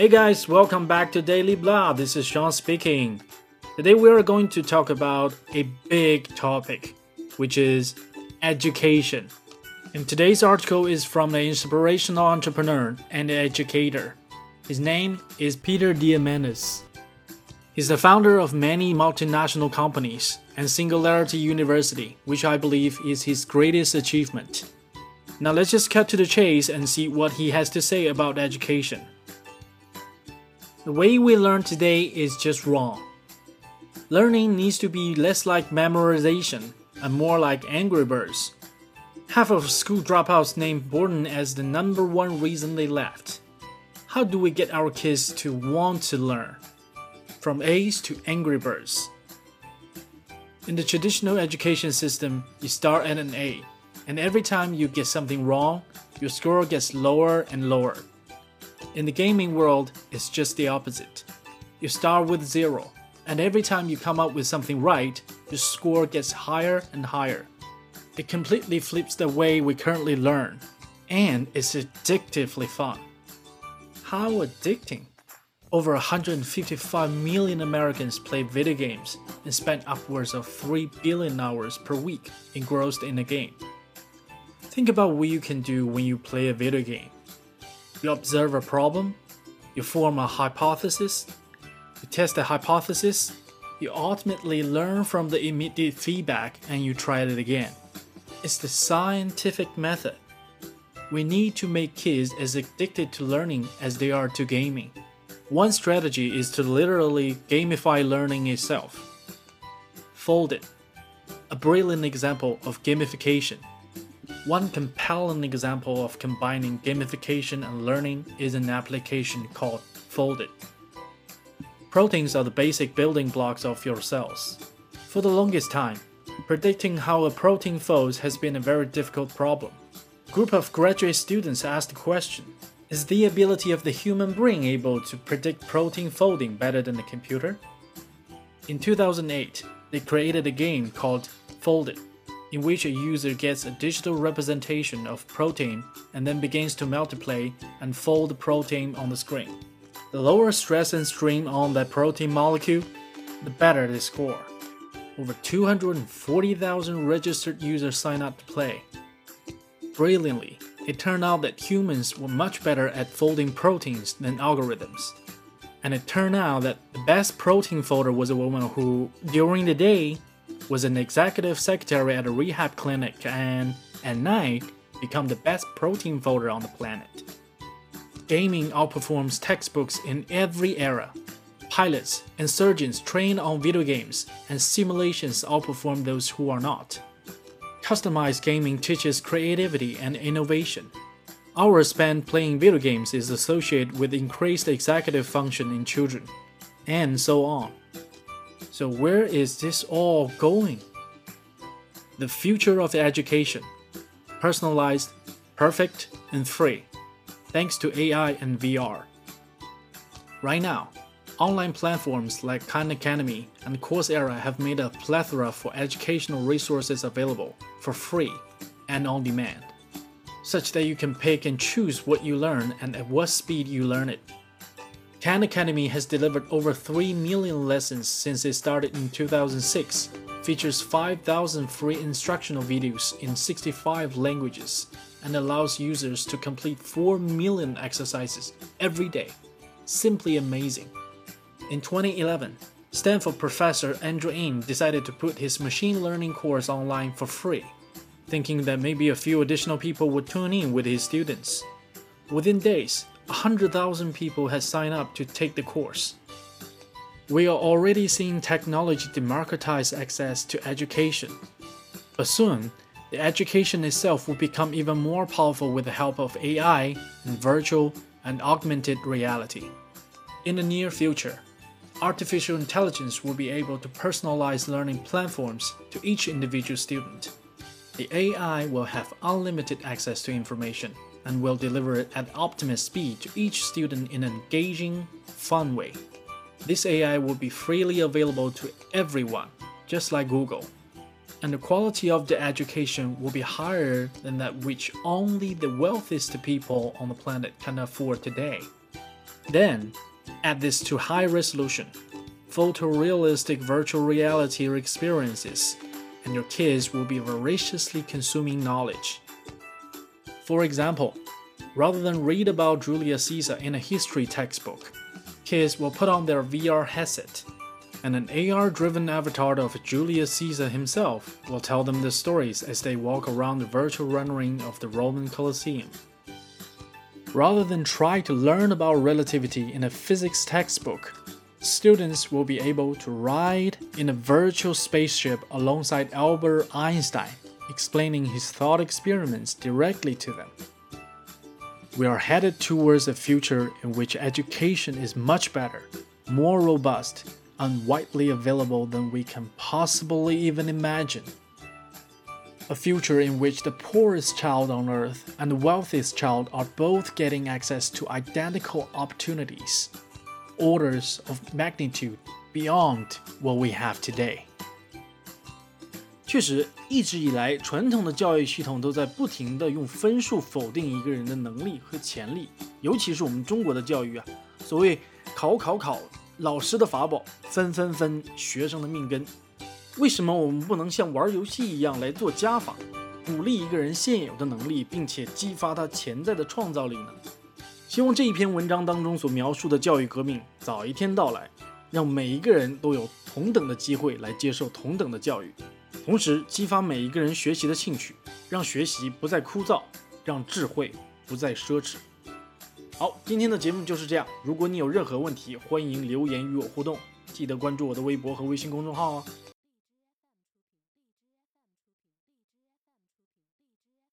Hey guys, welcome back to Daily Blah. This is Sean speaking. Today we are going to talk about a big topic, which is education. And today's article is from an inspirational entrepreneur and educator. His name is Peter Diamandis. He's the founder of many multinational companies and Singularity University, which I believe is his greatest achievement. Now let's just cut to the chase and see what he has to say about education. The way we learn today is just wrong. Learning needs to be less like memorization and more like Angry Birds. Half of school dropouts name boredom as the number one reason they left. How do we get our kids to want to learn? From A's to Angry Birds. In the traditional education system, you start at an A, and every time you get something wrong, your score gets lower and lower. In the gaming world, it's just the opposite. You start with zero, and every time you come up with something right, your score gets higher and higher. It completely flips the way we currently learn, and it's addictively fun. How addicting! Over 155 million Americans play video games and spend upwards of 3 billion hours per week engrossed in a game. Think about what you can do when you play a video game. You observe a problem, you form a hypothesis, you test the hypothesis, you ultimately learn from the immediate feedback and you try it again. It's the scientific method. We need to make kids as addicted to learning as they are to gaming. One strategy is to literally gamify learning itself. Foldit, a brilliant example of gamification. One compelling example of combining gamification and learning is an application called Foldit. Proteins are the basic building blocks of your cells. For the longest time, predicting how a protein folds has been a very difficult problem. A group of graduate students asked the question is the ability of the human brain able to predict protein folding better than the computer? In 2008, they created a game called Foldit, in which a user gets a digital representation of protein and then begins to multiply and fold the protein on the screen. The lower stress and strain on that protein molecule, the better they score. Over 240,000 registered users sign up to play. Brilliantly, it turned out that humans were much better at folding proteins than algorithms. And it turned out that the best protein folder was a woman who, during the day, was an executive secretary at a rehab clinic and, at night, become the best protein folder on the planet. Gaming outperforms textbooks in every era. Pilots and surgeons trained on video games, and simulations outperform those who are not. Customized gaming teaches creativity and innovation. Hours spent playing video games is associated with increased executive function in children, and so on. So, where is this all going? The future of education personalized, perfect, and free, thanks to AI and VR. Right now, online platforms like Khan Academy and Coursera have made a plethora for educational resources available for free and on demand, such that you can pick and choose what you learn and at what speed you learn it. Khan Academy has delivered over 3 million lessons since it started in 2006, features 5,000 free instructional videos in 65 languages, and allows users to complete 4 million exercises every day. Simply amazing. In 2011, Stanford professor Andrew Ng decided to put his machine learning course online for free, thinking that maybe a few additional people would tune in with his students. Within days, 100,000 people had signed up to take the course. We are already seeing technology democratize access to education. But soon, the education itself will become even more powerful with the help of AI and virtual and augmented reality. In the near future, artificial intelligence will be able to personalize learning platforms to each individual student. The AI will have unlimited access to information and will deliver it at optimal speed to each student in an engaging, fun way. This AI will be freely available to everyone, just like Google. And the quality of the education will be higher than that which only the wealthiest people on the planet can afford today. Then, add this to high resolution, photorealistic virtual reality experiences, and your kids will be voraciously consuming knowledge. For example, rather than read about Julius Caesar in a history textbook, kids will put on their VR headset, and an AR driven avatar of Julius Caesar himself will tell them the stories as they walk around the virtual rendering of the Roman Colosseum. Rather than try to learn about relativity in a physics textbook, students will be able to ride in a virtual spaceship alongside Albert Einstein, explaining his thought experiments directly to them. We are headed towards a future in which education is much better, more robust, and widely available than we can possibly even imagine a future in which the poorest child on earth and the wealthiest child are both getting access to identical opportunities, orders of magnitude beyond what we have today. 确实，一直以来，传统的教育系统都在不停的用分数否定一个人的能力和潜力，尤其是我们中国的教育啊，所谓考考考，老师的法宝，分分分，学生的命根。为什么我们不能像玩游戏一样来做加法，鼓励一个人现有的能力，并且激发他潜在的创造力呢？希望这一篇文章当中所描述的教育革命早一天到来，让每一个人都有同等的机会来接受同等的教育，同时激发每一个人学习的兴趣，让学习不再枯燥，让智慧不再奢侈。好，今天的节目就是这样。如果你有任何问题，欢迎留言与我互动，记得关注我的微博和微信公众号哦。